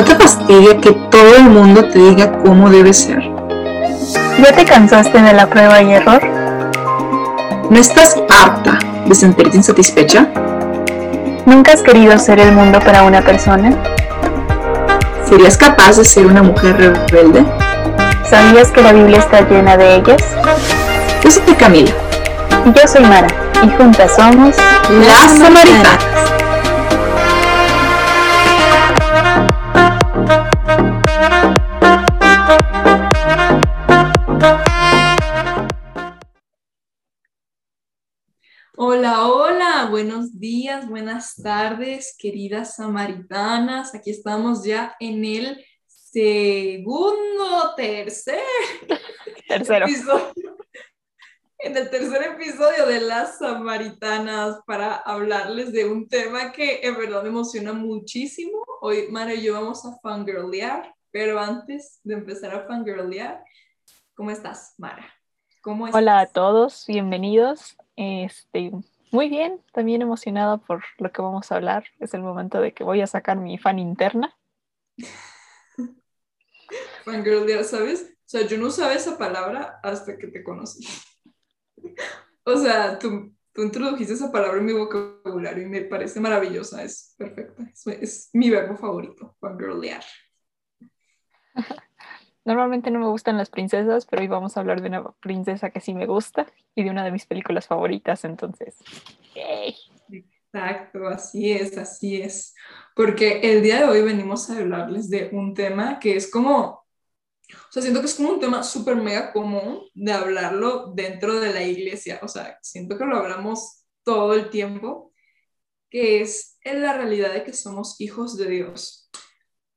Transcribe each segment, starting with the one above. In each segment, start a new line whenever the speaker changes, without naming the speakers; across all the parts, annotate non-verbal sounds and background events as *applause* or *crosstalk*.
¿No te fastidia que todo el mundo te diga cómo debe ser?
¿Ya te cansaste de la prueba y error?
¿No estás harta de sentirte insatisfecha?
¿Nunca has querido ser el mundo para una persona?
¿Serías capaz de ser una mujer rebelde?
¿Sabías que la Biblia está llena de ellas?
Yo soy Camila.
Y yo soy Mara. Y juntas somos
las Samaritanas.
Días, buenas tardes, queridas samaritanas. Aquí estamos ya en el segundo, tercer
Tercero.
episodio. En el tercer episodio de Las Samaritanas para hablarles de un tema que en verdad me emociona muchísimo. Hoy Mara y yo vamos a fangirlear, pero antes de empezar a fangirlear, ¿cómo estás, Mara? ¿Cómo estás?
Hola a todos, bienvenidos. Este, muy bien, también emocionada por lo que vamos a hablar. Es el momento de que voy a sacar mi fan interna. *laughs*
Fangirlear, ¿sabes? O sea, yo no usaba esa palabra hasta que te conocí. *laughs* O sea, tú, tú introdujiste esa palabra en mi vocabulario y me parece maravillosa, es perfecta. Es, es mi verbo favorito, fangirlear. *laughs*
Normalmente no me gustan las princesas, pero hoy vamos a hablar de una princesa que sí me gusta y de una de mis películas favoritas, entonces. ¡yay!
Exacto, así es, así es. Porque el día de hoy venimos a hablarles de un tema que es como, o sea, siento que es como un tema súper mega común de hablarlo dentro de la iglesia. O sea, siento que lo hablamos todo el tiempo, que es en la realidad de que somos hijos de Dios.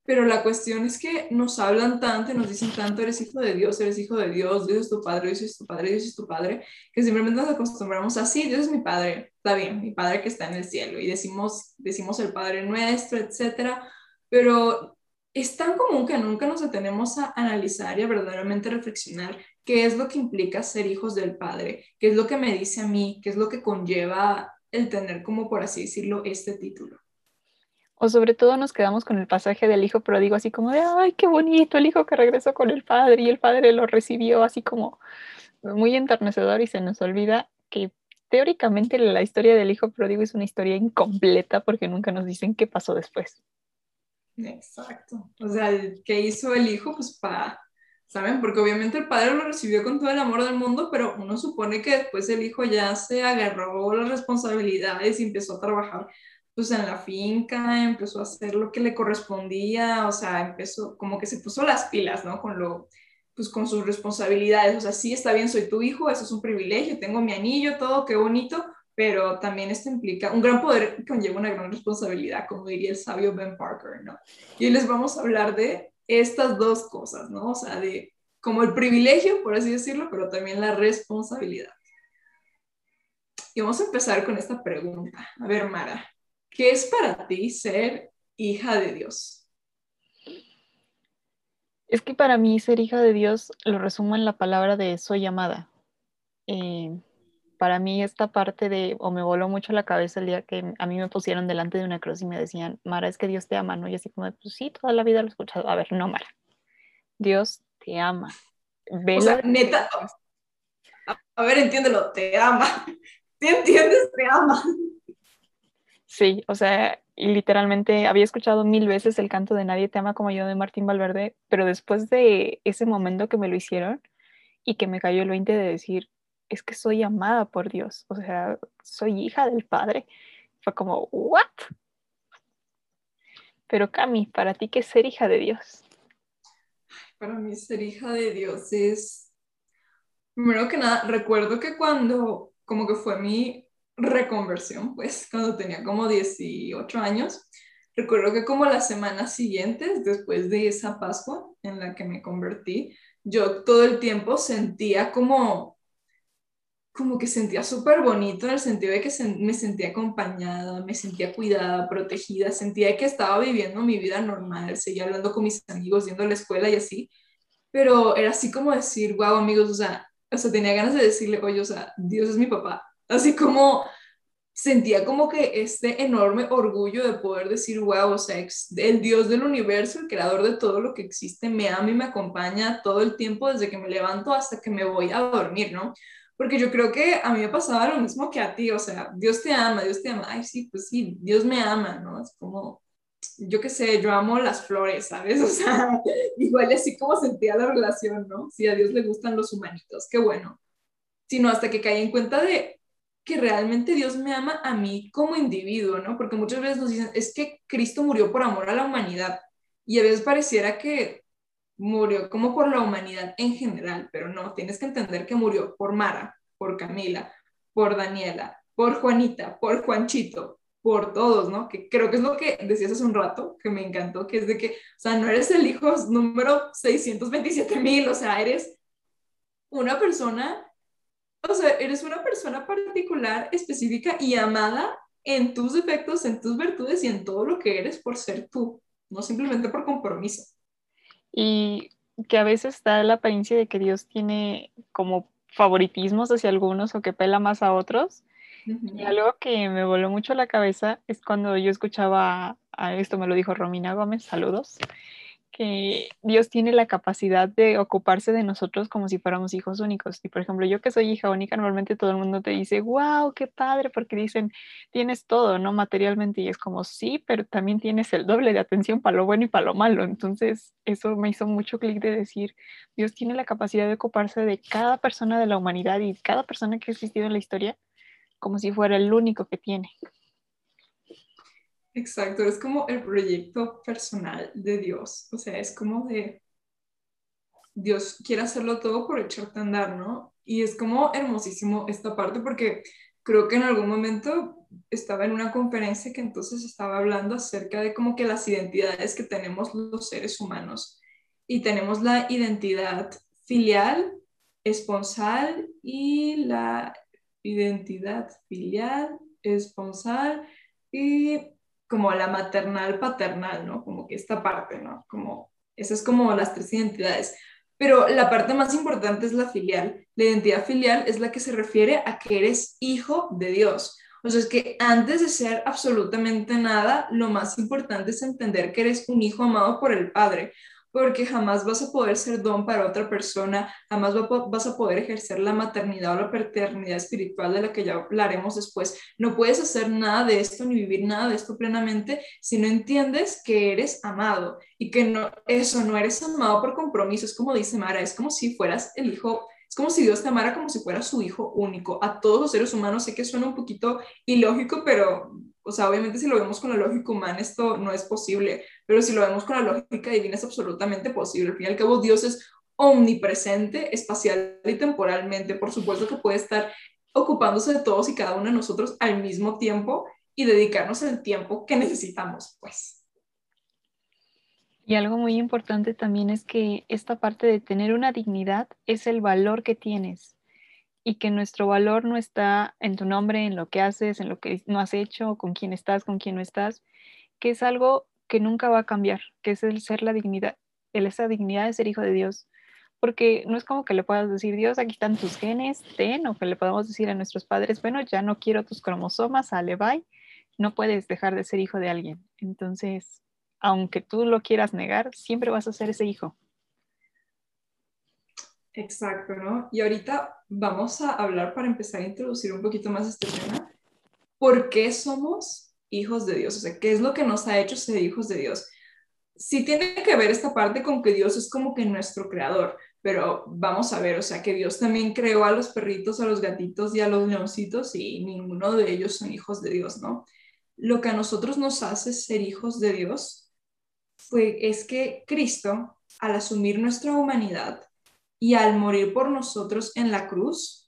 Pero la cuestión es que nos hablan tanto y nos dicen tanto, eres hijo de Dios, eres hijo de Dios, Dios es tu padre, Dios es tu padre, Dios es tu padre, que simplemente nos acostumbramos a, sí, Dios es mi padre, está bien, mi padre que está en el cielo, y decimos, decimos el Padre nuestro, etcétera, pero es tan común que nunca nos detenemos a analizar y a verdaderamente reflexionar qué es lo que implica ser hijos del Padre, qué es lo que me dice a mí, qué es lo que conlleva el tener como, por así decirlo, este título.
O sobre todo nos quedamos con el pasaje del hijo pródigo, así como de, ay, qué bonito, el hijo que regresó con el padre y el padre lo recibió así como muy enternecedor y se nos olvida que teóricamente la historia del hijo pródigo es una historia incompleta porque nunca nos dicen qué pasó después.
Exacto. O sea, ¿qué hizo el hijo? Pues para, ¿saben? Porque obviamente el padre lo recibió con todo el amor del mundo, pero uno supone que después el hijo ya se agarró las responsabilidades y empezó a trabajar pues en la finca, empezó a hacer lo que le correspondía, o sea, empezó como que se puso las pilas, ¿no? Con lo, pues con sus responsabilidades, o sea, sí está bien, soy tu hijo, eso es un privilegio, tengo mi anillo, todo, qué bonito, pero también esto implica un gran poder conlleva una gran responsabilidad, como diría el sabio Ben Parker, ¿no? Y hoy les vamos a hablar de estas dos cosas, ¿no? O sea, de como el privilegio, por así decirlo, pero también la responsabilidad. Y vamos a empezar con esta pregunta. A ver, Mara, ¿qué es para ti ser hija de Dios?
Es que para mí ser hija de Dios lo resumo en la palabra de soy amada. Eh, para mí esta parte de, o me voló mucho la cabeza el día que a mí me pusieron delante de una cruz y me decían, Mara, es que Dios te ama, ¿no? Y así como, pues sí, toda la vida lo he escuchado. A ver, no, Mara. Dios te ama.
O sea, neta, a, ver, entiéndelo, te ama. *laughs* ¿Sí entiendes? Te ama.
Sí, o sea, literalmente había escuchado mil veces el canto de Nadie te ama como yo de Martín Valverde, pero después de ese momento que me lo hicieron y que me cayó el 20 de decir, es que soy amada por Dios, o sea, soy hija del Padre, fue como, ¿what? Pero Cami, para ti, ¿qué es ser hija de Dios?
Para mí ser hija de Dios es, primero que nada, recuerdo que cuando como que fue mi reconversión, pues cuando tenía como 18 años, recuerdo que como las semanas siguientes, después de esa Pascua en la que me convertí, yo todo el tiempo sentía como, como que sentía súper bonito en el sentido de que se- me sentía acompañada, me sentía cuidada, protegida, sentía que estaba viviendo mi vida normal, seguía hablando con mis amigos, yendo a la escuela y así, pero era así como decir, wow, amigos, o sea, o sea, tenía ganas de decirle, oye, o sea, Dios es mi papá, así como sentía como que este enorme orgullo de poder decir, wow, o sea, el Dios del universo, el creador de todo lo que existe, me ama y me acompaña todo el tiempo desde que me levanto hasta que me voy a dormir, ¿no? Porque yo creo que a mí me pasaba lo mismo que a ti, o sea, Dios te ama, Dios te ama, ay, sí, pues sí, Dios me ama, ¿no? Es como, yo qué sé, yo amo las flores, ¿sabes? *laughs* O sea, igual así como sentía la relación, ¿no? Si a Dios le gustan los humanitos, qué bueno. Sino hasta que caí en cuenta de que realmente Dios me ama a mí como individuo, ¿no? Porque muchas veces nos dicen, es que Cristo murió por amor a la humanidad. Y a veces pareciera que murió como por la humanidad en general, pero no, tienes que entender que murió por Mara, por Camila, por Daniela, por Juanita, por Juanchito, por todos, ¿no? Que creo que es lo que decías hace un rato, que me encantó, que es de que, o sea, no eres el hijo número 627 mil, o sea, eres una persona, o sea, eres una persona particular, específica y amada en tus defectos, en tus virtudes y en todo lo que eres por ser tú, no simplemente por compromiso.
Y que a veces da la apariencia de que Dios tiene como favoritismos hacia algunos o que pela más a otros, y algo que me voló mucho la cabeza es cuando yo escuchaba, a esto me lo dijo Romina Gómez, saludos, que Dios tiene la capacidad de ocuparse de nosotros como si fuéramos hijos únicos. Y por ejemplo, yo que soy hija única, normalmente todo el mundo te dice, wow, qué padre, porque dicen, tienes todo, ¿no? Materialmente. Y es como, sí, pero también tienes el doble de atención para lo bueno y para lo malo. Entonces, eso me hizo mucho clic de decir, Dios tiene la capacidad de ocuparse de cada persona de la humanidad y cada persona que ha existido en la historia como si fuera el único que tiene.
Exacto, es como el proyecto personal de Dios, o sea, es como de Dios quiere hacerlo todo por echarte a andar, ¿no? Y es como hermosísimo esta parte porque creo que en algún momento estaba en una conferencia que entonces estaba hablando acerca de como que las identidades que tenemos los seres humanos y tenemos la identidad filial, esponsal y la identidad filial, esponsal y como la maternal paternal, ¿no? Como que esta parte, ¿no? Como esas es como las tres identidades. Pero la parte más importante es la filial. La identidad filial es la que se refiere a que eres hijo de Dios. O sea, es que antes de ser absolutamente nada, lo más importante es entender que eres un hijo amado por el Padre porque jamás vas a poder ser don para otra persona, jamás vas a poder ejercer la maternidad o la paternidad espiritual de la que ya hablaremos después. No puedes hacer nada de esto ni vivir nada de esto plenamente si no entiendes que eres amado y que no, eso no eres amado por compromiso, es como dice Mara, es como si fueras el hijo es como si Dios te amara como si fuera su hijo único. A todos los seres humanos, sé que suena un poquito ilógico, pero o sea, obviamente si lo vemos con la lógica humana esto no es posible, pero si lo vemos con la lógica divina es absolutamente posible. Al fin y al cabo, Dios es omnipresente, espacial y temporalmente. Por supuesto que puede estar ocupándose de todos y cada uno de nosotros al mismo tiempo y dedicarnos el tiempo que necesitamos, pues.
Y algo muy importante también es que esta parte de tener una dignidad es el valor que tienes y que nuestro valor no está en tu nombre, en lo que haces, en lo que no has hecho, con quién estás, con quién no estás, que es algo que nunca va a cambiar, que es el ser la dignidad, el, esa dignidad de ser hijo de Dios. Porque no es como que le puedas decir, Dios, aquí están tus genes, ten, o que le podamos decir a nuestros padres, bueno, ya no quiero tus cromosomas, ale, bye. No puedes dejar de ser hijo de alguien. Entonces, aunque tú lo quieras negar, siempre vas a ser ese hijo.
Exacto, ¿no? Y ahorita vamos a hablar para empezar a introducir un poquito más este tema. ¿Por qué somos hijos de Dios? O sea, ¿qué es lo que nos ha hecho ser hijos de Dios? Sí tiene que ver esta parte con que Dios es como que nuestro creador, pero vamos a ver, o sea, que Dios también creó a los perritos, a los gatitos y a los leoncitos y ninguno de ellos son hijos de Dios, ¿no? Lo que a nosotros nos hace ser hijos de Dios es que Cristo, al asumir nuestra humanidad, y al morir por nosotros en la cruz,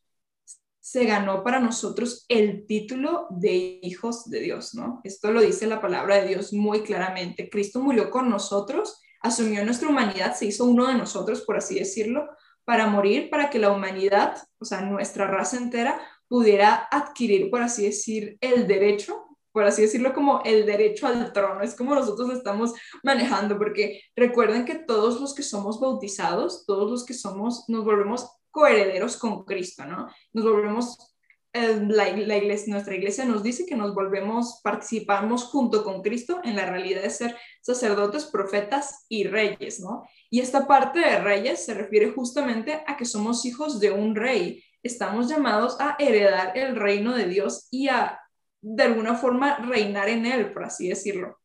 se ganó para nosotros el título de hijos de Dios, ¿no? Esto lo dice la palabra de Dios muy claramente. Cristo murió con nosotros, asumió nuestra humanidad, se hizo uno de nosotros, por así decirlo, para morir, para que la humanidad, o sea, nuestra raza entera, pudiera adquirir, por así decir, el derecho por así decirlo, como el derecho al trono. Es como nosotros estamos manejando, porque recuerden que todos los que somos bautizados, todos los que somos, nos volvemos coherederos con Cristo, ¿no? Nos volvemos la, iglesia, nuestra iglesia nos dice que nos volvemos, participamos junto con Cristo en la realidad de ser sacerdotes, profetas y reyes, ¿no? Y esta parte de reyes se refiere justamente a que somos hijos de un rey. Estamos llamados a heredar el reino de Dios y a, de alguna forma, reinar en él, por así decirlo.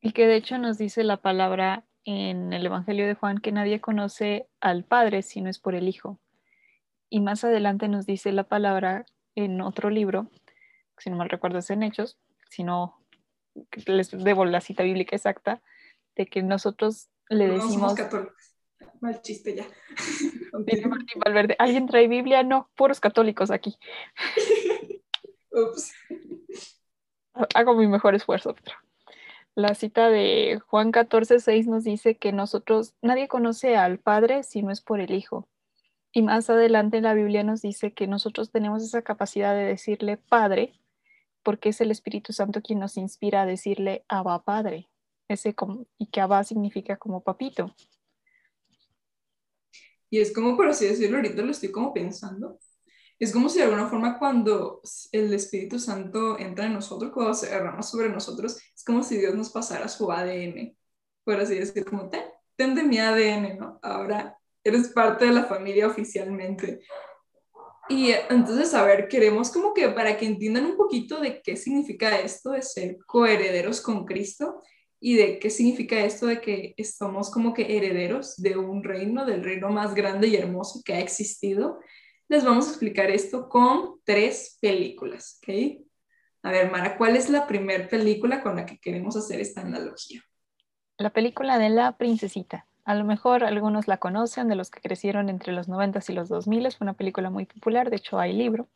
Y que de hecho nos dice la palabra en el Evangelio de Juan que nadie conoce al Padre si no es por el Hijo. Y más adelante nos dice la palabra en otro libro, si no mal recuerdo es en Hechos, si no les debo la cita bíblica exacta, de que nosotros le decimos... No somos
católicos. Mal chiste ya. *laughs*
Martín Valverde, ¿alguien trae Biblia? No, puros católicos aquí. *laughs*
Ups.
Hago mi mejor esfuerzo, La cita de Juan 14, 6 nos dice que nosotros, nadie conoce al Padre si no es por el Hijo. Y más adelante la Biblia nos dice que nosotros tenemos esa capacidad de decirle Padre, porque es el Espíritu Santo quien nos inspira a decirle Abba Padre. Ese como, y que Abba significa como papito.
Y es como, por así decirlo, ahorita lo estoy como pensando. Es como si de alguna forma cuando el Espíritu Santo entra en nosotros, cuando se derrama sobre nosotros, es como si Dios nos pasara su ADN, por así decirlo, como ten, ten de mi ADN, ¿no? Ahora eres parte de la familia oficialmente. Y entonces, a ver, queremos como que para que entiendan un poquito de qué significa esto de ser coherederos con Cristo y de qué significa esto de que somos como que herederos de un reino, del reino más grande y hermoso que ha existido, les vamos a explicar esto con tres películas, ¿ok? A ver, Mara, ¿cuál es la primera película con la que queremos hacer esta analogía?
La película de la princesita. A lo mejor algunos la conocen, de los que crecieron entre los 90 y los 2000, fue una película muy popular, de hecho hay libro.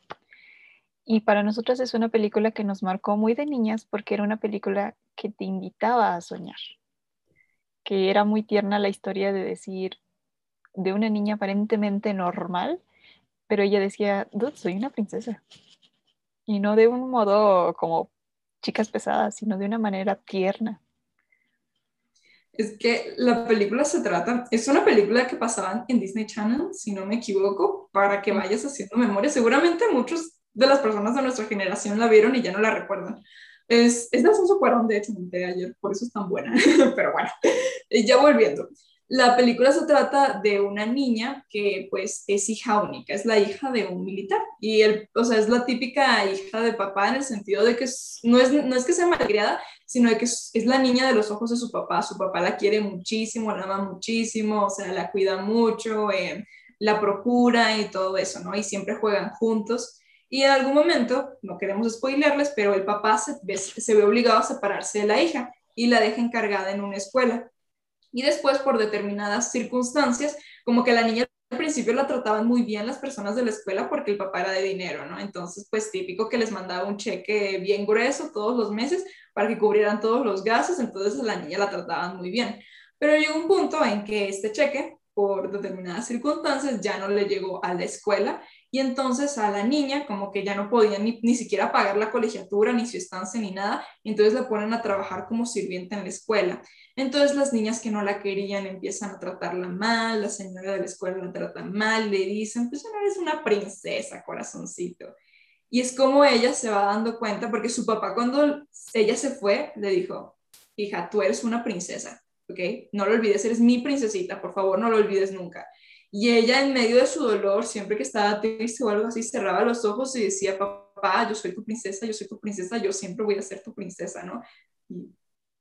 Y para nosotros es una película que nos marcó muy de niñas porque era una película que te invitaba a soñar, que era muy tierna la historia de decir de una niña aparentemente normal, pero ella decía, soy una princesa. Y no de un modo como chicas pesadas, sino de una manera tierna
es que la película se trata, es una película que pasaban en Disney Channel, si no me equivoco, para que vayas haciendo memoria. Seguramente muchos de las personas de nuestra generación la vieron y ya no la recuerdan. Es, es de Alfonso Cuarón, de hecho, me ayer, por eso es tan buena. *laughs* Pero bueno, ya volviendo. La película se trata de una niña que pues es hija única, es la hija de un militar y el, o sea, es la típica hija de papá en el sentido de que no, es, no es que sea malcriada, sino de que es, la niña de los ojos de su papá, su papá la quiere muchísimo, la ama muchísimo, o sea, la cuida mucho, eh, la procura y todo eso, ¿no? Y siempre juegan juntos. Y en algún momento, no queremos spoilerles, pero el papá se se ve obligado a separarse de la hija y la deja encargada en una escuela y después, por determinadas circunstancias, como que la niña al principio la trataban muy bien las personas de la escuela porque el papá era de dinero, ¿no? Entonces, pues típico que les mandaba un cheque bien grueso todos los meses para que cubrieran todos los gastos, entonces la niña la trataban muy bien. Pero llegó un punto en que este cheque, por determinadas circunstancias, ya no le llegó a la escuela y entonces a la niña como que ya no podía ni, ni siquiera pagar la colegiatura, ni su estancia, ni nada, entonces la ponen a trabajar como sirviente en la escuela. Entonces las niñas que no la querían empiezan a tratarla mal, la señora de la escuela la trata mal, le dicen, pues no eres una princesa, corazoncito. Y es como ella se va dando cuenta, porque su papá cuando ella se fue, le dijo, hija, tú eres una princesa, ¿ok? No lo olvides, eres mi princesita, por favor, no lo olvides nunca. Y ella en medio de su dolor, siempre que estaba triste o algo así, cerraba los ojos y decía, papá, yo soy tu princesa, yo soy tu princesa, yo siempre voy a ser tu princesa, ¿no? Y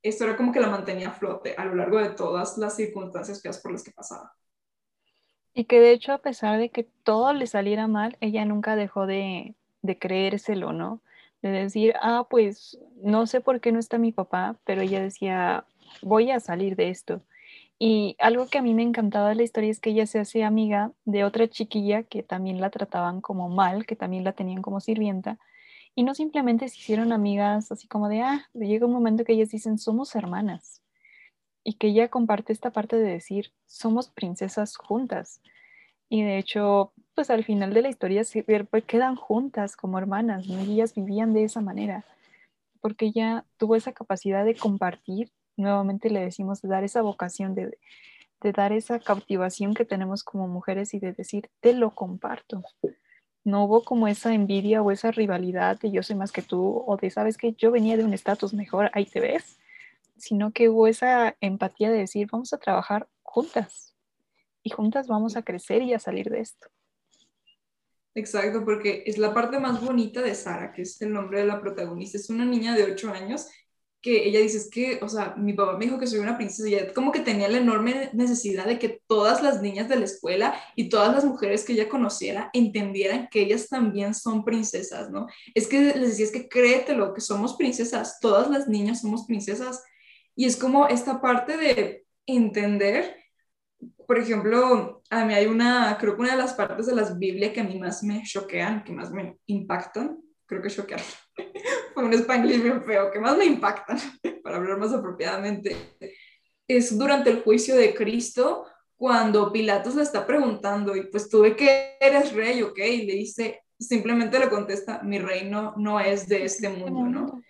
esto era como que la mantenía a flote a lo largo de todas las circunstancias feas por las que pasaba.
Y que de hecho, a pesar de que todo le saliera mal, ella nunca dejó de, de creérselo, ¿no? De decir, ah, pues no sé por qué no está mi papá, pero ella decía, voy a salir de esto. Y algo que a mí me encantaba de la historia es que ella se hace amiga de otra chiquilla que también la trataban como mal, que también la tenían como sirvienta. Y no simplemente se hicieron amigas así como de, ah, llega un momento que ellas dicen, somos hermanas. Y que ella comparte esta parte de decir, somos princesas juntas. Y de hecho, pues al final de la historia pues, quedan juntas como hermanas. Y ellas vivían de esa manera, porque ella tuvo esa capacidad de compartir nuevamente le decimos de dar esa vocación, de, dar esa cautivación que tenemos como mujeres y de decir, te lo comparto. no hubo como esa envidia o esa rivalidad de yo soy más que tú o de sabes que yo venía de un estatus mejor, ahí te ves, sino que hubo esa empatía de decir vamos a trabajar juntas y juntas vamos a crecer y a salir de esto.
Exacto, porque es la parte más bonita de Sara, que es el nombre de la protagonista. Es una niña de 8 años que ella dice, es que, o sea, mi papá me dijo que soy una princesa y ella como que tenía la enorme necesidad de que todas las niñas de la escuela y todas las mujeres que ella conociera entendieran que ellas también son princesas, ¿no? Es que les decía, es que créetelo, que somos princesas, todas las niñas somos princesas. Y es como esta parte de entender, por ejemplo, a mí hay una, creo que una de las partes de las Biblias que a mí más me choquean, que más me impactan, creo que choquean, fue un spanglish bien feo, que más me impactan, *laughs* para hablar más apropiadamente, es durante el juicio de Cristo, cuando Pilatos le está preguntando, y pues tú de que eres rey, ok, y le dice, simplemente le contesta, mi reino no es de este mundo, ¿no?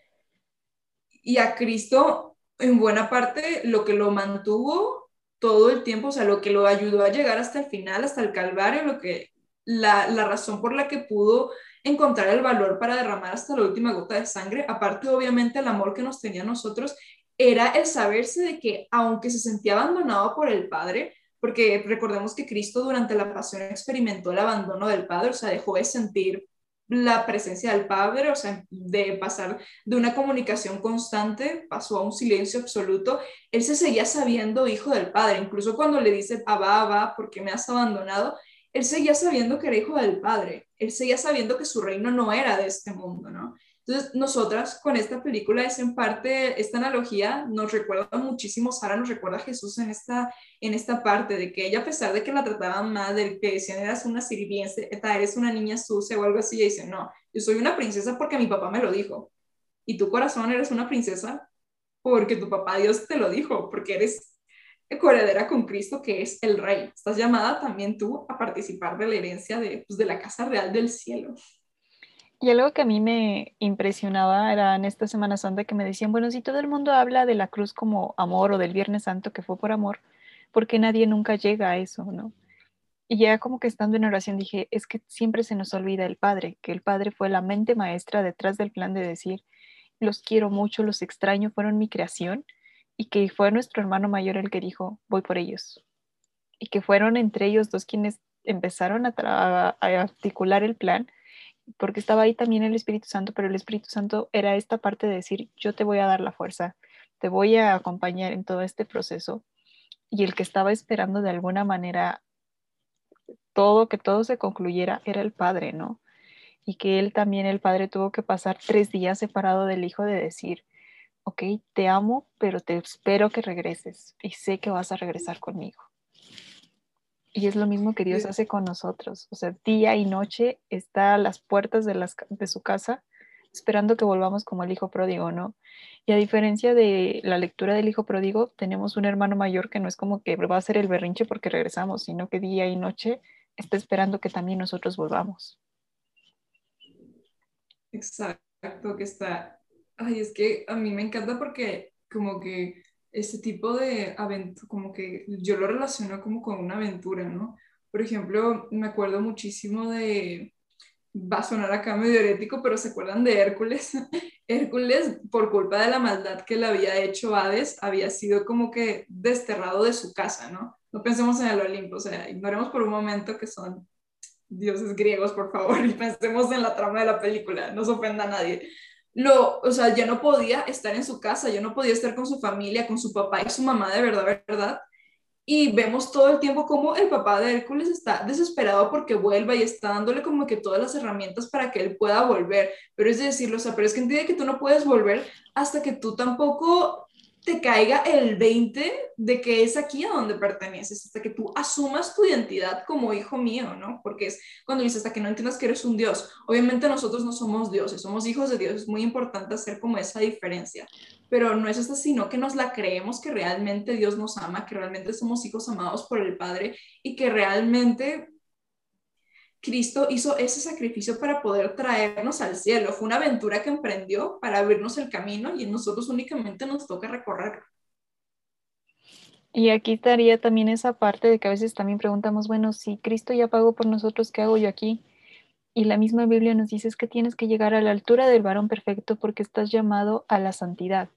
Y a Cristo, en buena parte, lo que lo mantuvo todo el tiempo, o sea, lo que lo ayudó a llegar hasta el final, hasta el Calvario, lo que, la, la razón por la que pudo encontrar el valor para derramar hasta la última gota de sangre, aparte obviamente el amor que nos tenía a nosotros, era el saberse de que aunque se sentía abandonado por el Padre, porque recordemos que Cristo durante la pasión experimentó el abandono del Padre, o sea, dejó de sentir la presencia del Padre, o sea, de pasar de una comunicación constante, pasó a un silencio absoluto, él se seguía sabiendo hijo del Padre, incluso cuando le dice, Abba, Abba, ¿por qué me has abandonado? él seguía sabiendo que era hijo del Padre, él seguía sabiendo que su reino no era de este mundo, ¿no? Entonces, nosotras con esta película es en parte, esta analogía nos recuerda muchísimo, Sara nos recuerda a Jesús en esta, en esta parte, de que ella, a pesar de que la trataban mal, de que decían eras una sirviente, eres una niña sucia o algo así, ella dice, no, yo soy una princesa porque mi papá me lo dijo. Y tu corazón eres una princesa porque tu papá Dios te lo dijo, porque eres coheredera con Cristo, que es el Rey. Estás llamada también tú a participar de la herencia de, pues, de la Casa Real del Cielo.
Y algo que a mí me impresionaba era en esta Semana Santa que me decían, bueno, si todo el mundo habla de la cruz como amor o del Viernes Santo que fue por amor, ¿por qué nadie nunca llega a eso, no? Y ya como que estando en oración dije, es que siempre se nos olvida el Padre, que el Padre fue la mente maestra detrás del plan de decir, los quiero mucho, los extraño, fueron mi creación, y que fue nuestro hermano mayor el que dijo, voy por ellos. Y que fueron entre ellos dos quienes empezaron a, articular el plan, porque estaba ahí también el Espíritu Santo, pero el Espíritu Santo era esta parte de decir, yo te voy a dar la fuerza, te voy a acompañar en todo este proceso. Y el que estaba esperando de alguna manera todo, que todo se concluyera, era el Padre, ¿no? Y que él también, el Padre, tuvo que pasar tres días separado del Hijo de decir, ok, te amo, pero te espero que regreses y sé que vas a regresar conmigo. Y es lo mismo que Dios hace con nosotros. O sea, día y noche está a las puertas de, las, de su casa esperando que volvamos como el hijo pródigo, ¿no? Y a diferencia de la lectura del hijo pródigo, tenemos un hermano mayor que no es como que va a ser el berrinche porque regresamos, sino que día y noche está esperando que también nosotros volvamos.
Exacto, que está Ay, es que a mí me encanta porque como que este tipo de aventura, como que yo lo relaciono como con una aventura, ¿no? Por ejemplo, me acuerdo muchísimo de, va a sonar acá medio herético, pero ¿se acuerdan de Hércules? *laughs* Hércules, por culpa de la maldad que le había hecho Hades, había sido como que desterrado de su casa, ¿no? No pensemos en el Olimpo, o sea, ignoremos por un momento que son dioses griegos, por favor, *laughs* y pensemos en la trama de la película, no se ofenda a nadie lo, o sea, ya no podía estar en su casa, ya no podía estar con su familia, con su papá y su mamá de verdad, verdad. Y vemos todo el tiempo como el papá de Hércules está desesperado porque vuelva y está dándole como que todas las herramientas para que él pueda volver. Pero es decirlo, o sea, pero es que entiende que tú no puedes volver hasta que tú tampoco te caiga el 20 de que es aquí a donde perteneces, hasta que tú asumas tu identidad como hijo mío, ¿no? Porque es cuando dices hasta que no entiendas que eres un Dios. Obviamente nosotros no somos dioses, somos hijos de Dios, es muy importante hacer como esa diferencia, pero no es hasta sino que nos la creemos que realmente Dios nos ama, que realmente somos hijos amados por el Padre y que realmente Cristo hizo ese sacrificio para poder traernos al cielo. Fue una aventura que emprendió para abrirnos el camino y nosotros únicamente nos toca recorrerlo.
Y aquí estaría también esa parte de que a veces también preguntamos, bueno, si Cristo ya pagó por nosotros, ¿qué hago yo aquí? Y la misma Biblia nos dice que tienes que llegar a la altura del varón perfecto porque estás llamado a la santidad,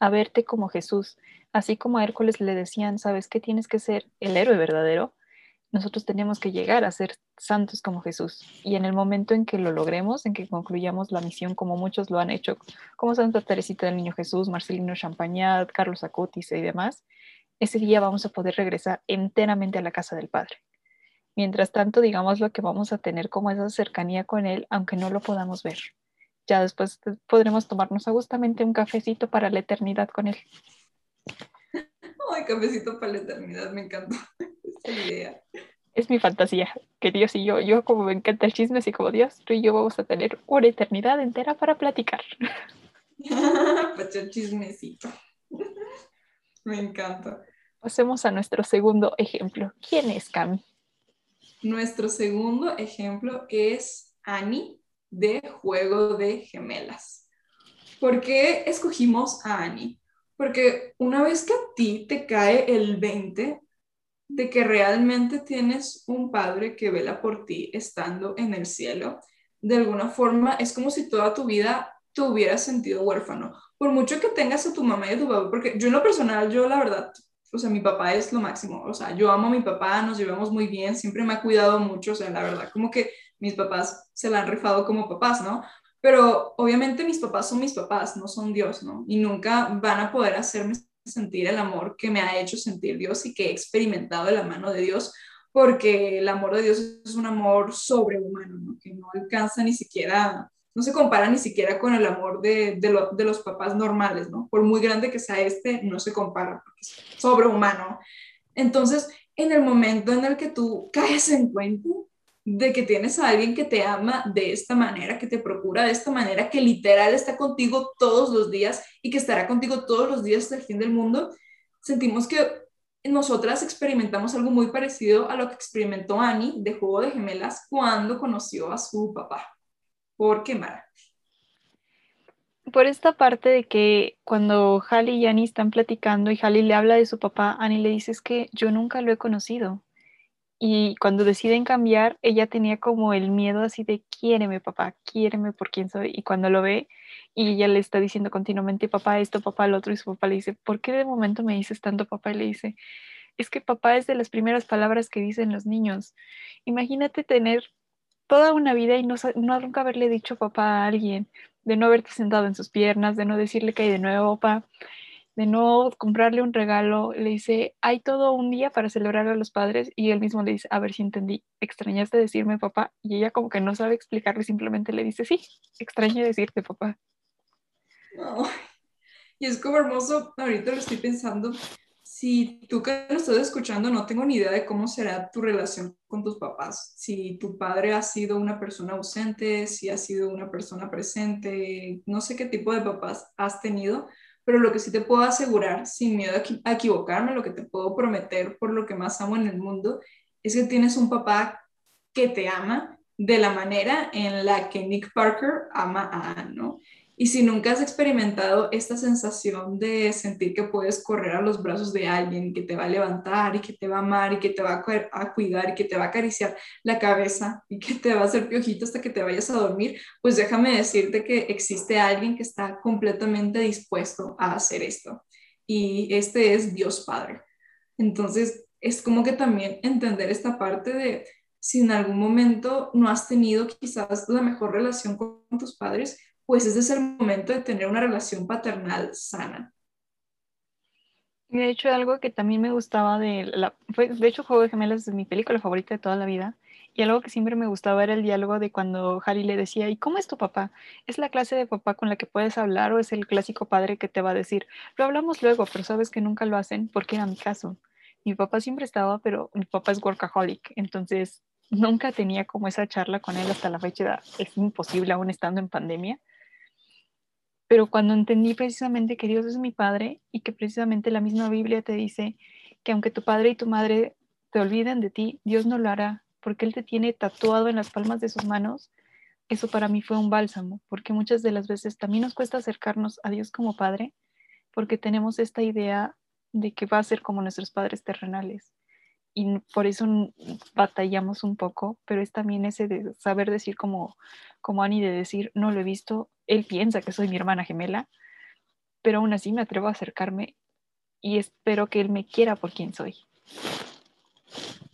a verte como Jesús. Así como a Hércules le decían, sabes que tienes que ser el héroe verdadero, nosotros tenemos que llegar a ser santos como Jesús. Y en el momento en que lo logremos, en que concluyamos la misión como muchos lo han hecho, como Santa Teresita del Niño Jesús, Marcelino Champagnat, Carlos Acutis y demás, ese día vamos a poder regresar enteramente a la casa del Padre. Mientras tanto, digamos lo que vamos a tener como esa cercanía con Él, aunque no lo podamos ver. Ya después podremos tomarnos justamente un cafecito para la eternidad con Él. *laughs*
Ay, cafecito para la eternidad, me encantó esa idea.
Es mi fantasía, que Dios y yo, yo como me encanta el chisme, así como Dios, tú y yo vamos a tener una eternidad entera para platicar. *laughs*
Pacha chismecito. *laughs* me encanta.
Pasemos a nuestro segundo ejemplo. ¿Quién es Cami?
Nuestro segundo ejemplo es Annie de Juego de Gemelas. ¿Por qué escogimos a Annie? Porque una vez que a ti te cae el 20 de que realmente tienes un padre que vela por ti estando en el cielo, de alguna forma es como si toda tu vida te hubieras sentido huérfano. Por mucho que tengas a tu mamá y a tu papá, porque yo en lo personal, yo la verdad, o sea, mi papá es lo máximo, o sea, yo amo a mi papá, nos llevamos muy bien, siempre me ha cuidado mucho, o sea, la verdad, como que mis papás se la han rifado como papás, ¿no? Pero obviamente mis papás son mis papás, no son Dios, ¿no? Y nunca van a poder hacerme sentir el amor que me ha hecho sentir Dios y que he experimentado de la mano de Dios, porque el amor de Dios es un amor sobrehumano, ¿no? Que no alcanza ni siquiera no se compara ni siquiera con el amor de, de, los papás normales, ¿no? Por muy grande que sea este, no se compara, porque es sobrehumano. Entonces, en el momento en el que tú caes en cuenta de que tienes a alguien que te ama de esta manera, que te procura de esta manera, que literal está contigo todos los días y que estará contigo todos los días hasta el fin del mundo, sentimos que nosotras experimentamos algo muy parecido a lo que experimentó Annie de Juego de Gemelas cuando conoció a su papá por quemar.
Por esta parte de que cuando Hallie y Annie están platicando y Hallie le habla de su papá, Annie le dice es que yo nunca lo he conocido. Y cuando deciden cambiar, ella tenía como el miedo así de quiéreme papá, quiéreme por quién soy. Y cuando lo ve y ella le está diciendo continuamente papá esto, papá lo otro, y su papá le dice, ¿por qué de momento me dices tanto papá? Y le dice, es que papá es de las primeras palabras que dicen los niños. Imagínate tener toda una vida y no, nunca haberle dicho papá a alguien, de no haberte sentado en sus piernas, de no decirle que hay de nuevo, papá, de no comprarle un regalo. Le dice, hay todo un día para celebrar a los padres y él mismo le dice, a ver si entendí, extrañaste decirme papá y ella como que no sabe explicarle, simplemente le dice, sí, extrañé decirte papá. *laughs*
Y es como hermoso, ahorita lo estoy pensando, si tú que lo estás escuchando no tengo ni idea de cómo será tu relación con tus papás, si tu padre ha sido una persona ausente, si ha sido una persona presente, no sé qué tipo de papás has tenido, pero lo que sí te puedo asegurar, sin miedo a equivocarme, lo que te puedo prometer por lo que más amo en el mundo, es que tienes un papá que te ama de la manera en la que Nick Parker ama a Anne, ¿no? Y si nunca has experimentado esta sensación de sentir que puedes correr a los brazos de alguien que te va a levantar y que te va a amar y que te va a cuidar y que te va a acariciar la cabeza y que te va a hacer piojito hasta que te vayas a dormir, pues déjame decirte que existe alguien que está completamente dispuesto a hacer esto. Y este es Dios Padre. Entonces, es como que también entender esta parte de si en algún momento no has tenido quizás la mejor relación con tus padres, pues ese es el momento de tener una relación paternal sana.
De hecho, algo que también me gustaba de la... de hecho, Juego de Gemelas es mi película favorita de toda la vida. Y algo que siempre me gustaba era el diálogo de cuando Harry le decía, ¿y cómo es tu papá? ¿Es la clase de papá con la que puedes hablar o es el clásico padre que te va a decir, lo hablamos luego, pero sabes que nunca lo hacen porque era mi caso? Mi papá siempre estaba, pero mi papá es workaholic, entonces nunca tenía como esa charla con él hasta la fecha. Es imposible aún estando en pandemia pero cuando entendí precisamente que Dios es mi Padre y que precisamente la misma Biblia te dice que aunque tu padre y tu madre te olviden de ti, Dios no lo hará, porque Él te tiene tatuado en las palmas de sus manos, eso para mí fue un bálsamo, porque muchas de las veces también nos cuesta acercarnos a Dios como Padre, porque tenemos esta idea de que va a ser como nuestros padres terrenales. y por eso batallamos un poco, pero es también ese de saber decir como, como Annie, de decir, no lo he visto, él piensa que soy mi hermana gemela, pero aún así me atrevo a acercarme y espero que él me quiera por quien soy.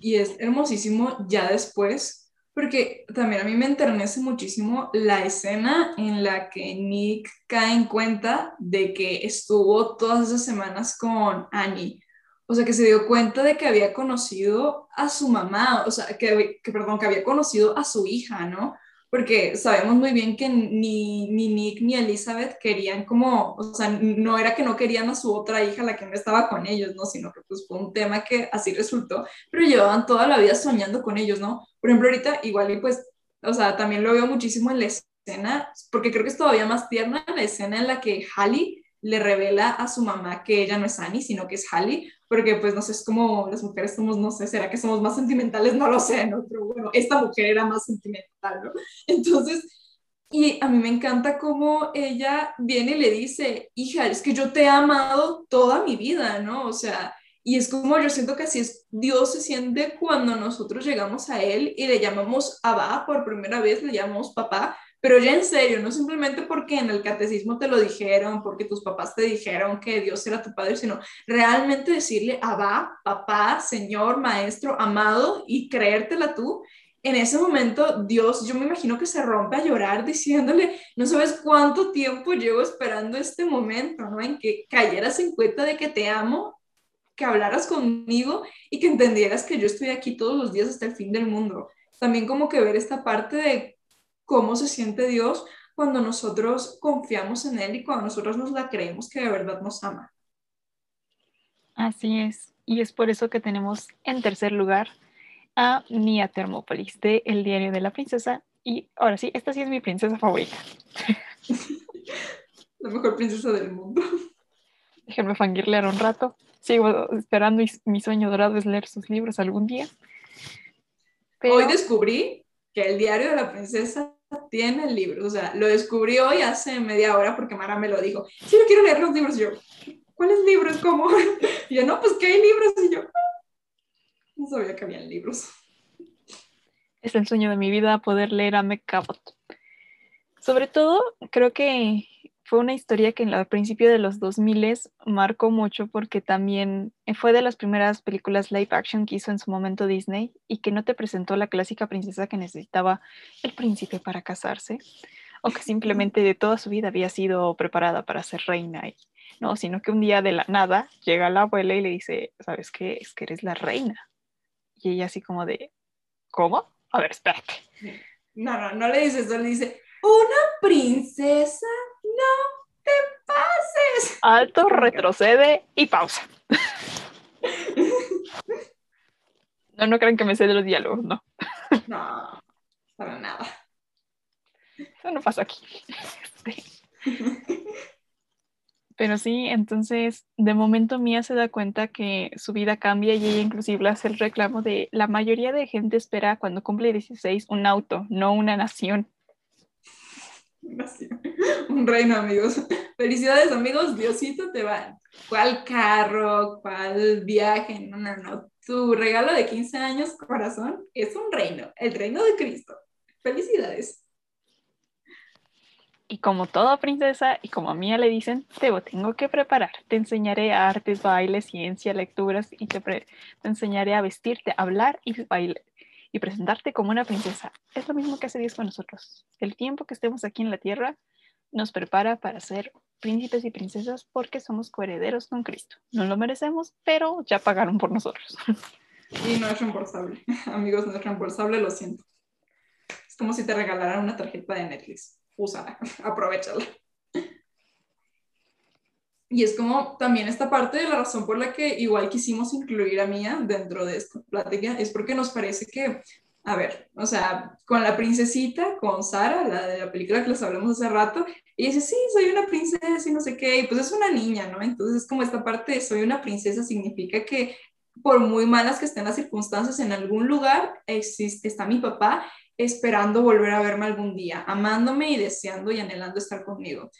Y es hermosísimo ya después, porque también a mí me enternece muchísimo la escena en la que Nick cae en cuenta de que estuvo todas esas semanas con Annie o sea, que se dio cuenta de que había conocido a su mamá, o sea, que, que, perdón, que había conocido a su hija, ¿no? Porque sabemos muy bien que ni, ni Nick ni Elizabeth querían como, o sea, no era que no querían a su otra hija, la que no estaba con ellos, ¿no? Sino que pues fue un tema que así resultó, pero llevaban toda la vida soñando con ellos, ¿no? Por ejemplo, ahorita igual y pues, o sea, también lo veo muchísimo en la escena, porque creo que es todavía más tierna la escena en la que Hallie le revela a su mamá que ella no es Annie, sino que es Hallie, porque pues no sé, es como las mujeres somos, no sé, ¿será que somos más sentimentales? No lo sé, ¿no? Pero bueno, esta mujer era más sentimental, ¿no? *laughs* Entonces, y a mí me encanta cómo ella viene y le dice, hija, es que yo te he amado toda mi vida, ¿no? O sea, y es como yo siento que así es, Dios se siente cuando nosotros llegamos a Él y le llamamos Abba por primera vez, le llamamos papá, pero ya en serio, no simplemente porque en el catecismo te lo dijeron, porque tus papás te dijeron que Dios era tu padre, sino realmente decirle Abba, papá, Señor, Maestro, amado y creértela tú. En ese momento, Dios, yo me imagino que se rompe a llorar diciéndole, no sabes cuánto tiempo llevo esperando este momento, ¿no? En que cayeras en cuenta de que te amo, que hablaras conmigo y que entendieras que yo estoy aquí todos los días hasta el fin del mundo. También como que ver esta parte de cómo se siente Dios cuando nosotros confiamos en Él y cuando nosotros nos la creemos que de verdad nos ama.
Así es. Y es por eso que tenemos en tercer lugar a Mia Termópolis de El Diario de la Princesa. Y ahora sí, esta sí es mi princesa favorita. *laughs*
la mejor princesa del mundo. *laughs*
Déjenme fangirlear un rato. Sigo esperando y mi sueño dorado es leer sus libros algún día.
Hoy descubrí que el diario de la princesa tiene el libro, o sea, lo descubrí hoy hace media hora porque Mara me lo dijo, sí, yo quiero leer los libros, y yo, ¿cuáles libros? ¿Cómo? *laughs* Y yo, no, pues que hay libros, y yo, no sabía que habían libros.
Es el sueño de mi vida poder leer a Meg Sobre todo, creo que fue una historia que en el principio de los 2000 marcó mucho porque también fue de las primeras películas live action que hizo en su momento Disney y que no te presentó la clásica princesa que necesitaba el príncipe para casarse o que simplemente de toda su vida había sido preparada para ser reina. no, sino que un día de la nada llega la abuela y le dice, ¿sabes qué? Es que eres la reina. Y ella así como de, ¿cómo? A ver, espérate.
No, no, no le dice eso, le dice, ¿una princesa? No te pases.
Alto, retrocede y pausa. No, no crean que me sé de los diálogos, no.
No, para nada.
Eso no pasa aquí. Pero sí, entonces de momento Mía se da cuenta que su vida cambia y ella inclusive hace el reclamo de la mayoría de gente espera cuando cumple 16 un auto, no una nación.
Un reino, amigos. Felicidades, amigos. Diosito te va. ¿Cuál carro? ¿Cuál viaje? No, no, no. Tu regalo de 15 años, corazón, es un reino. El reino de Cristo. Felicidades.
Y como toda princesa, y como a le dicen, te tengo que preparar. Te enseñaré artes, bailes, ciencia, lecturas y te, te enseñaré a vestirte, hablar y bailar y presentarte como una princesa. Es lo mismo que hace Dios con nosotros. El tiempo que estemos aquí en la tierra nos prepara para ser príncipes y princesas porque somos coherederos con Cristo. No lo merecemos, pero ya pagaron por nosotros.
Y no es reembolsable. *laughs* Amigos, no es reembolsable, lo siento. Es como si te regalaran una tarjeta de Netflix. Úsala, *laughs* aprovechala. Y es como también esta parte de la razón por la que igual quisimos incluir a Mía dentro de esta plática, es porque nos parece que, a ver, o sea, con la princesita, con Sara, la de la película que les hablamos hace rato, y dice, sí, soy una princesa y no sé qué, y pues es una niña, ¿no? Entonces es como esta parte de soy una princesa significa que por muy malas que estén las circunstancias, en algún lugar existe, está mi papá esperando volver a verme algún día, amándome y deseando y anhelando estar conmigo.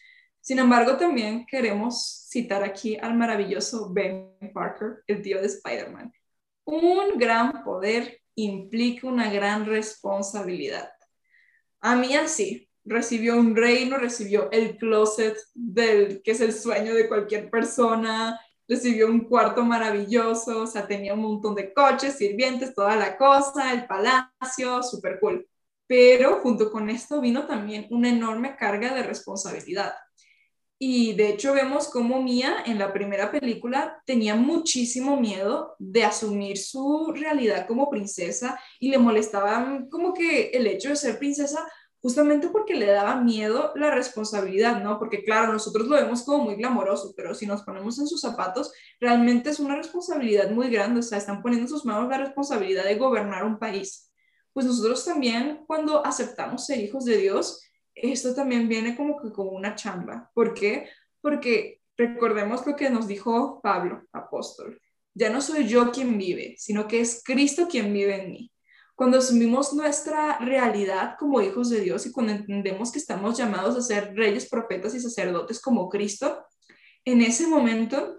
Sin embargo, también queremos citar aquí al maravilloso Ben Parker, el tío de Spider-Man, un gran poder implica una gran responsabilidad. A mí así, recibió un reino, recibió el closet del que es el sueño de cualquier persona, recibió un cuarto maravilloso, o sea, tenía un montón de coches, sirvientes, toda la cosa, el palacio, súper cool. Pero junto con esto vino también una enorme carga de responsabilidad. Y de hecho vemos cómo Mia en la primera película tenía muchísimo miedo de asumir su realidad como princesa y le molestaba como que el hecho de ser princesa justamente porque le daba miedo la responsabilidad, ¿no? Porque claro, nosotros lo vemos como muy glamoroso, pero si nos ponemos en sus zapatos, realmente es una responsabilidad muy grande, o sea, están poniendo en sus manos la responsabilidad de gobernar un país. Pues nosotros también cuando aceptamos ser hijos de Dios, esto también viene como que como una chamba. ¿Por qué? Porque recordemos lo que nos dijo Pablo, apóstol. Ya no soy yo quien vive, sino que es Cristo quien vive en mí. Cuando asumimos nuestra realidad como hijos de Dios y cuando entendemos que estamos llamados a ser reyes, profetas y sacerdotes como Cristo, en ese momento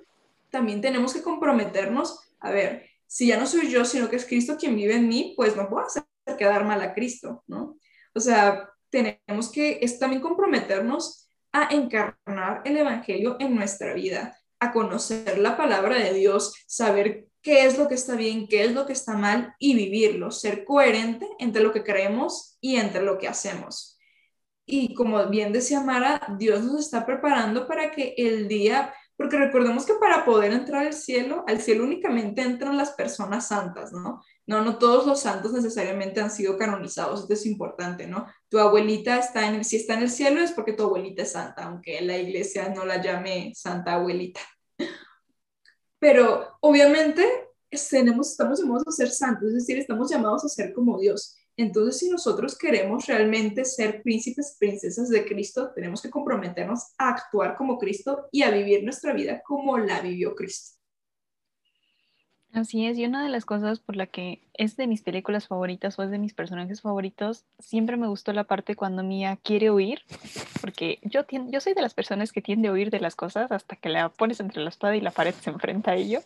también tenemos que comprometernos, a ver, si ya no soy yo, sino que es Cristo quien vive en mí, pues no puedo hacer quedar mal a Cristo, ¿no? O sea, tenemos que es también comprometernos a encarnar el Evangelio en nuestra vida, a conocer la palabra de Dios, saber qué es lo que está bien, qué es lo que está mal y vivirlo, ser coherente entre lo que creemos y entre lo que hacemos. Y como bien decía Mara, Dios nos está preparando para que el día, porque recordemos que para poder entrar al cielo, al cielo únicamente entran las personas santas, ¿no? No, no todos los santos necesariamente han sido canonizados, esto es importante, ¿no? Tu abuelita está en el, si está en el cielo es porque tu abuelita es santa, aunque la iglesia no la llame santa abuelita. Pero obviamente tenemos, estamos llamados a ser santos, es decir, estamos llamados a ser como Dios. Entonces, si nosotros queremos realmente ser príncipes, princesas de Cristo, tenemos que comprometernos a actuar como Cristo y a vivir nuestra vida como la vivió Cristo.
Así es, y una de las cosas por la que es de mis películas favoritas o es de mis personajes favoritos, siempre me gustó la parte cuando Mia quiere huir, porque yo, yo soy de las personas que tiende a huir de las cosas hasta que la pones entre la espada y la pared se enfrenta a ello.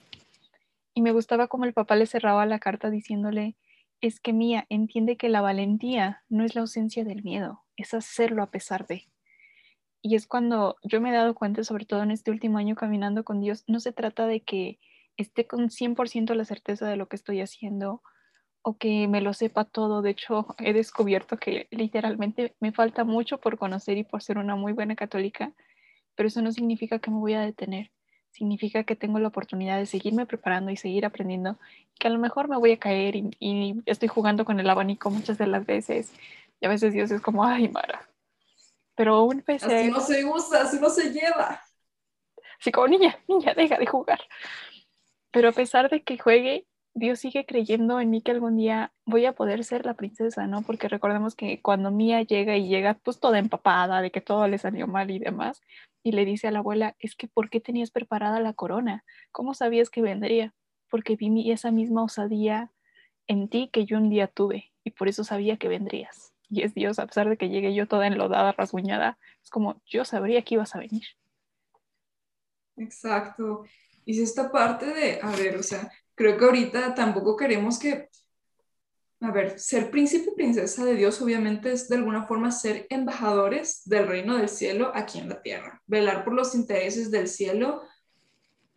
Y me gustaba como el papá le cerraba la carta diciéndole, es que Mia entiende que la valentía no es la ausencia del miedo, es hacerlo a pesar de. Y es cuando yo me he dado cuenta, sobre todo en este último año caminando con Dios, no se trata de que esté con 100% la certeza de lo que estoy haciendo o que me lo sepa todo. De hecho, he descubierto que literalmente me falta mucho por conocer y por ser una muy buena católica, pero eso no significa que me voy a detener. Significa que tengo la oportunidad de seguirme preparando y seguir aprendiendo, que a lo mejor me voy a caer y, estoy jugando con el abanico muchas de las veces. Y a veces Dios es como, ay, Mara. Pero aún pese
Así no se usa, así no se lleva.
Así como, niña, niña, deja de jugar. Pero a pesar de que juegue, Dios sigue creyendo en mí que algún día voy a poder ser la princesa, ¿no? Porque recordemos que cuando Mía llega y llega pues toda empapada de que todo le salió mal y demás, y le dice a la abuela, es que ¿por qué tenías preparada la corona? ¿Cómo sabías que vendría? Porque vi esa misma osadía en ti que yo un día tuve y por eso sabía que vendrías. Y es Dios, a pesar de que llegue yo toda enlodada, rasguñada, es como yo sabría que ibas a venir.
Exacto. Y si esta parte de, a ver, o sea, creo que ahorita tampoco queremos que, a ver, ser príncipe y princesa de Dios obviamente es de alguna forma ser embajadores del reino del cielo aquí en la tierra, velar por los intereses del cielo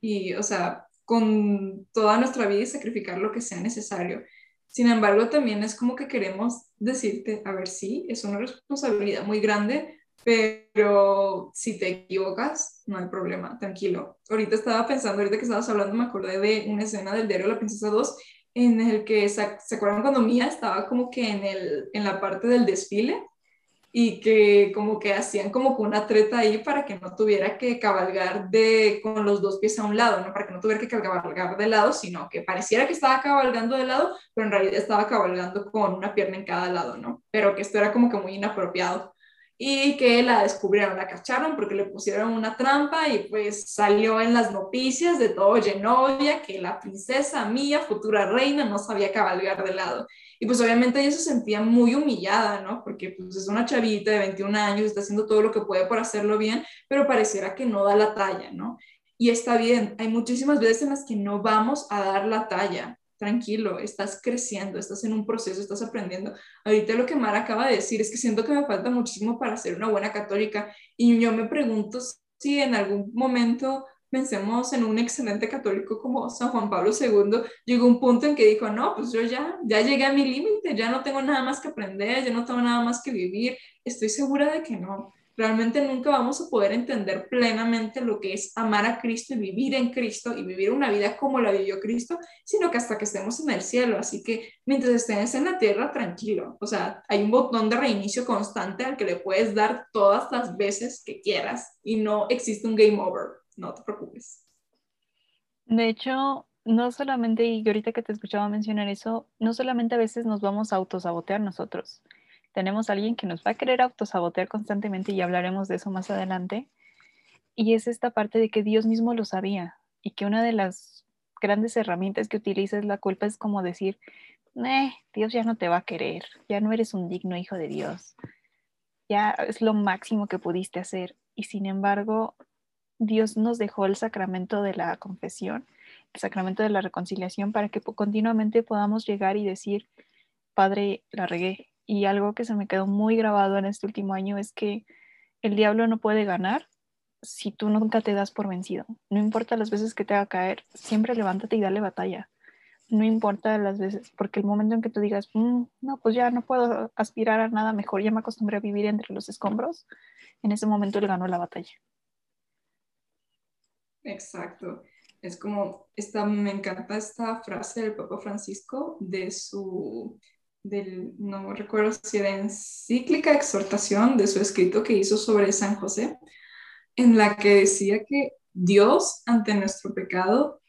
y, o sea, con toda nuestra vida y sacrificar lo que sea necesario. Sin embargo, también es como que queremos decirte, a ver, sí, es una responsabilidad muy grande, pero si te equivocas, no hay problema, tranquilo. Ahorita estaba pensando, ahorita que estabas hablando, me acordé de una escena del diario La Princesa 2 en el que, ¿se, acuerdan cuando Mía estaba como que en, el, en la parte del desfile? y que como que hacían como que una treta ahí para que no tuviera que cabalgar de, con los dos pies a un lado, ¿no? Para que no tuviera que cabalgar de lado, sino que pareciera que estaba cabalgando de lado, pero en realidad estaba cabalgando con una pierna en cada lado, ¿no? Pero que esto era como que muy inapropiado y que la descubrieron, la cacharon porque le pusieron una trampa y pues salió en las noticias de todo Genovia que la princesa mía, futura reina, no sabía cabalgar de lado. Y pues obviamente ella se sentía muy humillada, ¿no? Porque pues es una chavita de 21 años, está haciendo todo lo que puede por hacerlo bien, pero pareciera que no da la talla, ¿no? Y está bien, hay muchísimas veces en las que no vamos a dar la talla, tranquilo, estás creciendo, estás en un proceso, estás aprendiendo. Ahorita lo que Mara acaba de decir es que siento que me falta muchísimo para ser una buena católica y yo me pregunto si en algún momento pensemos en un excelente católico como San Juan Pablo II, llegó un punto en que dijo, no, pues yo ya, ya llegué a mi límite, ya no tengo nada más que aprender, ya no tengo nada más que vivir. Estoy segura de que no realmente nunca vamos a poder entender plenamente lo que es amar a Cristo y vivir en Cristo y vivir una vida como la vivió Cristo, sino que hasta que estemos en el cielo. Así que mientras estés en la tierra, tranquilo. O sea, hay un botón de reinicio constante al que le puedes dar todas las veces que quieras y no existe un game over. No te preocupes.
De hecho, no solamente, y ahorita que te escuchaba mencionar eso, no solamente a veces nos vamos a autosabotear nosotros, tenemos a alguien que nos va a querer autosabotear constantemente y hablaremos de eso más adelante. Y es esta parte de que Dios mismo lo sabía y que una de las grandes herramientas que utiliza es la culpa es como decir, eh, Dios ya no te va a querer, ya no eres un digno hijo de Dios, ya es lo máximo que pudiste hacer. Y sin embargo, Dios nos dejó el sacramento de la confesión, el sacramento de la reconciliación, para que continuamente podamos llegar y decir, Padre, la regué, y algo que se me quedó muy grabado en este último año es que el diablo no puede ganar si tú nunca te das por vencido. No importa las veces que te haga caer, siempre levántate y dale batalla. No importa las veces, porque el momento en que tú digas, mm, no, pues ya no puedo aspirar a nada mejor, ya me acostumbré a vivir entre los escombros, en ese momento él ganó la batalla.
Exacto. Es como, esta, me encanta esta frase del Papa Francisco de su no recuerdo si era encíclica exhortación de su escrito que hizo sobre San José, en la que decía que Dios ante nuestro pecado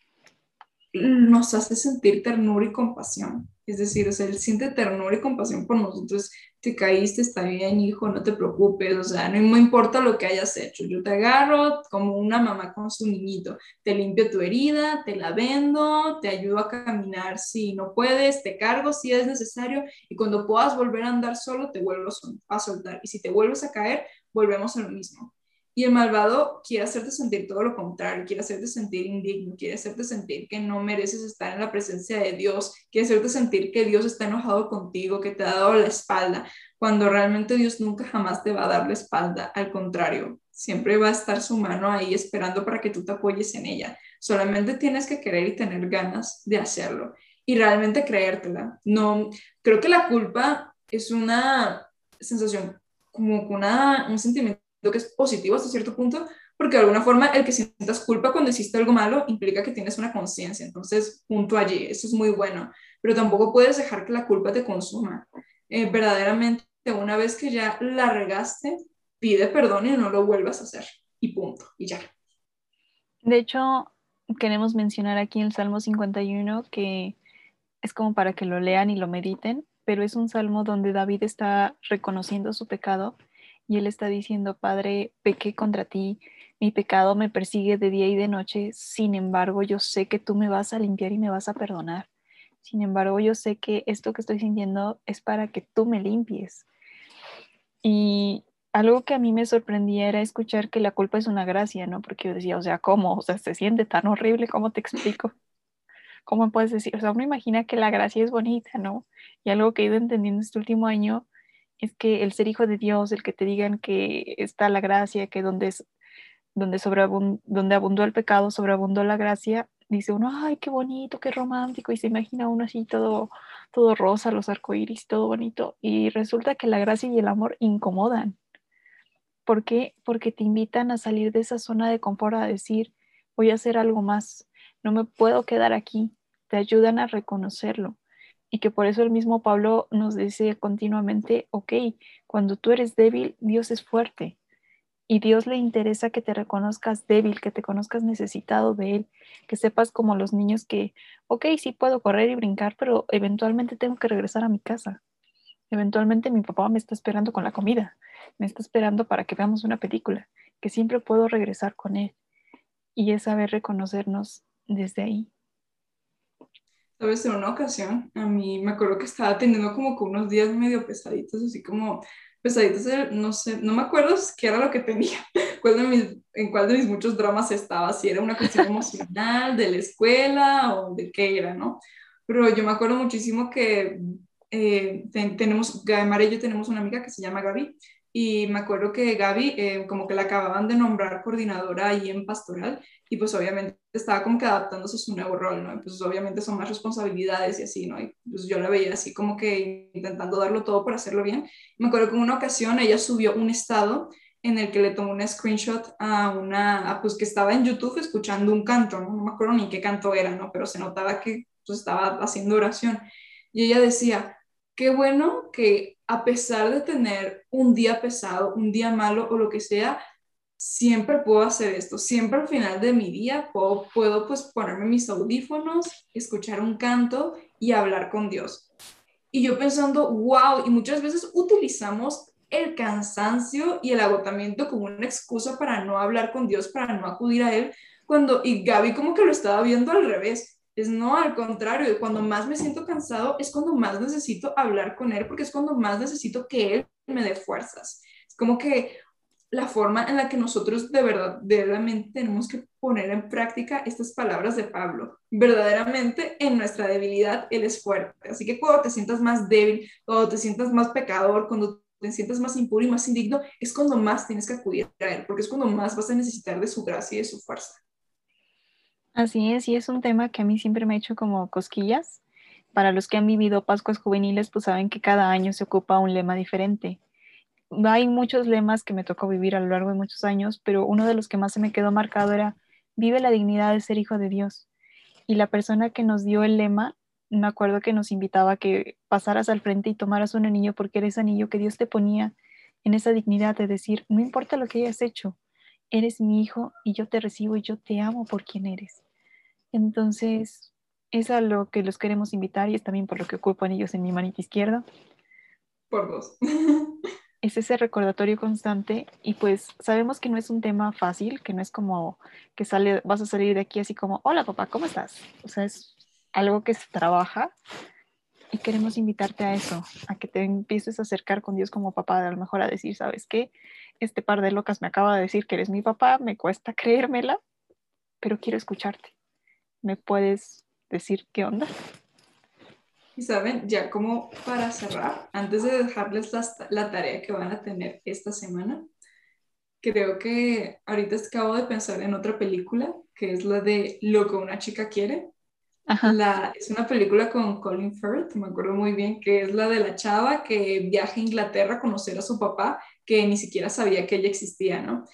nos hace sentir ternura y compasión. Es decir, o sea, Él siente ternura y compasión por nosotros. Te caíste, está bien, hijo, no te preocupes, o sea, no, importa lo que hayas hecho. Yo te agarro como una mamá con su niñito. Te limpio tu herida, te la vendo, te ayudo a caminar si no puedes, te cargo si es necesario y cuando puedas volver a andar solo, te vuelvo a soltar. Y si te vuelves a caer, volvemos a lo mismo. Y el malvado quiere hacerte sentir todo lo contrario, quiere hacerte sentir indigno, quiere hacerte sentir que no mereces estar en la presencia de Dios, quiere hacerte sentir que Dios está enojado contigo, que te ha dado la espalda, cuando realmente Dios nunca jamás te va a dar la espalda, al contrario, siempre va a estar su mano ahí esperando para que tú te apoyes en ella. Solamente tienes que querer y tener ganas de hacerlo y realmente creértela. No, creo que la culpa es una sensación como una, un sentimiento que es positivo hasta cierto punto, porque de alguna forma el que sientas culpa cuando hiciste algo malo implica que tienes una conciencia, entonces punto allí, eso es muy bueno, pero tampoco puedes dejar que la culpa te consuma. Eh, verdaderamente, una vez que ya la regaste, pide perdón y no lo vuelvas a hacer, y punto, y ya.
De hecho, queremos mencionar aquí el Salmo 51 que es como para que lo lean y lo mediten, pero es un salmo donde David está reconociendo su pecado y él está diciendo, Padre, pequé contra ti, mi pecado me persigue de día y de noche, sin embargo yo sé que tú me vas a limpiar y me vas a perdonar. Sin embargo, yo sé que esto que estoy sintiendo es para que tú me limpies. Y algo que a mí me sorprendía era escuchar que la culpa es una gracia, ¿no? Porque yo decía, o sea, ¿cómo? O sea, se siente tan horrible, ¿cómo te explico? ¿Cómo puedes decir? O sea, uno imagina que la gracia es bonita, ¿no? Y algo que he ido entendiendo este último año es que el ser hijo de Dios, el que te digan que está la gracia, que donde, es, donde, donde abundó el pecado, sobreabundó la gracia, dice uno, ay, qué bonito, qué romántico, y se imagina uno así todo, todo rosa, los arcoíris, todo bonito, y resulta que la gracia y el amor incomodan. ¿Por qué? Porque te invitan a salir de esa zona de confort a decir, voy a hacer algo más, no me puedo quedar aquí, te ayudan a reconocerlo y que por eso el mismo Pablo nos dice continuamente, ok, cuando tú eres débil, Dios es fuerte y Dios le interesa que te reconozcas débil, que te conozcas necesitado de Él, que sepas como los niños que, ok, sí puedo correr y brincar, pero eventualmente tengo que regresar a mi casa. Eventualmente mi papá me está esperando con la comida, me está esperando para que veamos una película, que siempre puedo regresar con Él. Y es saber reconocernos desde ahí.
Sabes, en una ocasión, a mí me acuerdo que estaba teniendo como que unos días medio pesaditos, así como pesaditos, no sé, no me acuerdo qué era lo que tenía, *laughs* cuál de mis, en cuál de mis muchos dramas estaba, si era una cuestión emocional, de la escuela o de qué era, ¿no? pero yo me acuerdo muchísimo que eh, tenemos, Mara y yo tenemos una amiga que se llama Gaby, y me acuerdo que Gaby eh, como que la acababan de nombrar coordinadora ahí en pastoral y pues obviamente estaba como que adaptándose a su nuevo rol, ¿no? pues obviamente son más responsabilidades y así, ¿no? Y pues yo la veía así como que intentando darlo todo para hacerlo bien. Me acuerdo que en una ocasión ella subió un estado en el que le tomó una screenshot a una, pues que estaba en YouTube escuchando un canto, ¿no? No me acuerdo ni qué canto era, ¿no? Pero se notaba que pues, estaba haciendo oración. Y ella decía, qué bueno que a pesar de tener un día pesado, un día malo o lo que sea, siempre puedo hacer esto, siempre al final de mi día puedo, puedo pues ponerme mis audífonos, escuchar un canto y hablar con Dios. Y yo pensando, wow, y muchas veces utilizamos el cansancio y el agotamiento como una excusa para no hablar con Dios, para no acudir a Él, cuando, y Gaby como que lo estaba viendo al revés, es no, al contrario, cuando más me siento cansado es cuando más necesito hablar con Él, porque es cuando más necesito que Él me dé fuerzas. Es como que la forma en la que nosotros de verdad, verdaderamente tenemos que poner en práctica estas palabras de Pablo. Verdaderamente en nuestra debilidad Él es fuerte. Así que cuando te sientas más débil, cuando te sientas más pecador, cuando te sientas más impuro y más indigno, es cuando más tienes que acudir a Él, porque es cuando más vas a necesitar de su gracia y de su fuerza.
Así es, y es un tema que a mí siempre me ha hecho como cosquillas. Para los que han vivido Pascuas juveniles, pues saben que cada año se ocupa un lema diferente. Hay muchos lemas que me tocó vivir a lo largo de muchos años, pero uno de los que más se me quedó marcado era, vive la dignidad de ser hijo de Dios. Y la persona que nos dio el lema, me acuerdo que nos invitaba a que pasaras al frente y tomaras un anillo porque era ese anillo que Dios te ponía en esa dignidad de decir, no importa lo que hayas hecho, eres mi hijo y yo te recibo y yo te amo por quien eres. Entonces, es a lo que los queremos invitar y es también por lo que ocupan ellos en mi manita izquierda.
Por dos. *laughs*
es ese recordatorio constante y pues sabemos que no es un tema fácil, que no es como que sale, vas a salir de aquí así como, hola papá, ¿cómo estás? O sea, es algo que se trabaja y queremos invitarte a eso, a que te empieces a acercar con Dios como papá, a lo mejor a decir, ¿sabes qué? Este par de locas me acaba de decir que eres mi papá, me cuesta *laughs* creérmela, pero quiero escucharte. ¿Me puedes decir qué onda?
Y saben, ya como para cerrar, antes de dejarles la, tarea que van a tener esta semana, creo que ahorita acabo de pensar en otra película, que es la de Lo que una chica quiere. La, es una película con Colin Firth, me acuerdo muy bien, que es la de la chava que viaja a Inglaterra a conocer a su papá, que ni siquiera sabía que ella existía, ¿no?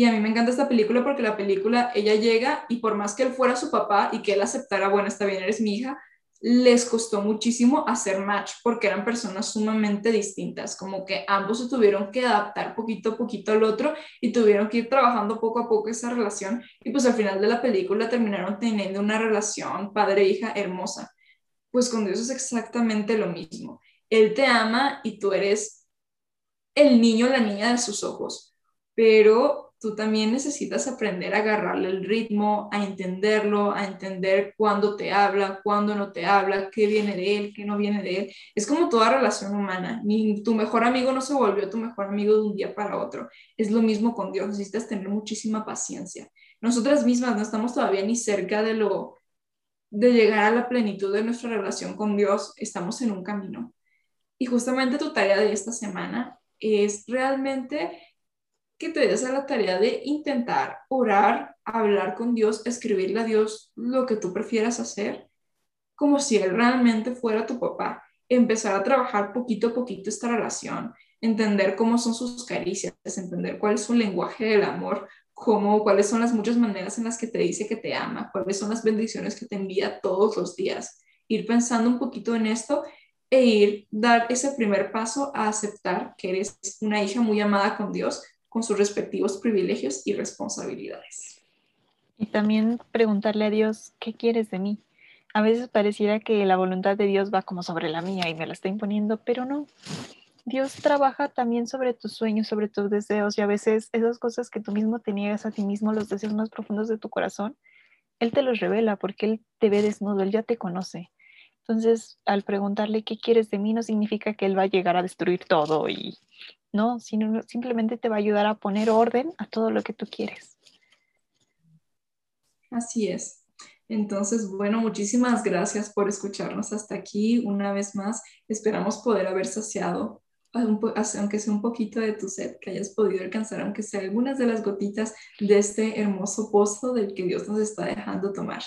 Y a mí me encanta esta película porque la película, ella llega y por más que él fuera su papá y que él aceptara, bueno, está bien, eres mi hija, les costó muchísimo hacer match porque eran personas sumamente distintas, como que ambos se tuvieron que adaptar poquito a poquito al otro y tuvieron que ir trabajando poco a poco esa relación y pues al final de la película terminaron teniendo una relación padre-hija hermosa. Pues con Dios es exactamente lo mismo. Él te ama y tú eres el niño, la niña de sus ojos, pero tú también necesitas aprender a agarrarle el ritmo, a entenderlo, a entender cuándo te habla, cuándo no te habla, qué viene de él, qué no viene de él. Es como toda relación humana. Tu mejor amigo no se volvió tu mejor amigo de un día para otro. Es lo mismo con Dios. Necesitas tener muchísima paciencia. Nosotras mismas no estamos todavía ni cerca de lo de llegar a la plenitud de nuestra relación con Dios. Estamos en un camino. Y justamente tu tarea de esta semana es realmente que te des a la tarea de intentar orar, hablar con Dios, escribirle a Dios lo que tú prefieras hacer, como si Él realmente fuera tu papá. Empezar a trabajar poquito a poquito esta relación, entender cómo son sus caricias, entender cuál es su lenguaje del amor, cómo, cuáles son las muchas maneras en las que te dice que te ama, cuáles son las bendiciones que te envía todos los días. Ir pensando un poquito en esto e ir dar ese primer paso a aceptar que eres una hija muy amada con Dios, con sus respectivos privilegios y responsabilidades.
Y también preguntarle a Dios, ¿qué quieres de mí? A veces pareciera que la voluntad de Dios va como sobre la mía y me la está imponiendo, pero no. Dios trabaja también sobre tus sueños, sobre tus deseos y a veces esas cosas que tú mismo te niegas a ti mismo, los deseos más profundos de tu corazón, Él te los revela porque Él te ve desnudo, Él ya te conoce. Entonces, al preguntarle qué quieres de mí, no significa que Él va a llegar a destruir todo y no, sino simplemente te va a ayudar a poner orden a todo lo que tú quieres.
Así es. Entonces, bueno, muchísimas gracias por escucharnos hasta aquí. Una vez más, esperamos poder haber saciado, aunque sea un poquito de tu sed, que hayas podido alcanzar, aunque sea algunas de las gotitas de este hermoso pozo del que Dios nos está dejando tomar.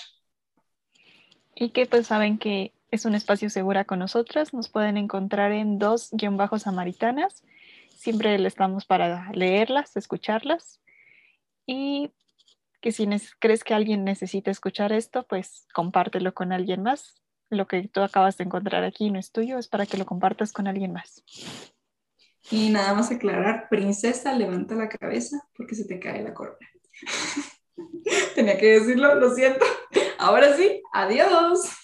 Y que pues saben que es un espacio seguro con nosotras. Nos pueden encontrar en dos guion bajos samaritanas. Siempre estamos para leerlas, escucharlas. Y que si crees que alguien necesita escuchar esto, pues compártelo con alguien más. Lo que tú acabas de encontrar aquí no es tuyo, es para que lo compartas con alguien más.
Y nada más aclarar, princesa, levanta la cabeza porque se te cae la corona. *laughs* Tenía que decirlo, lo siento. Ahora sí, adiós.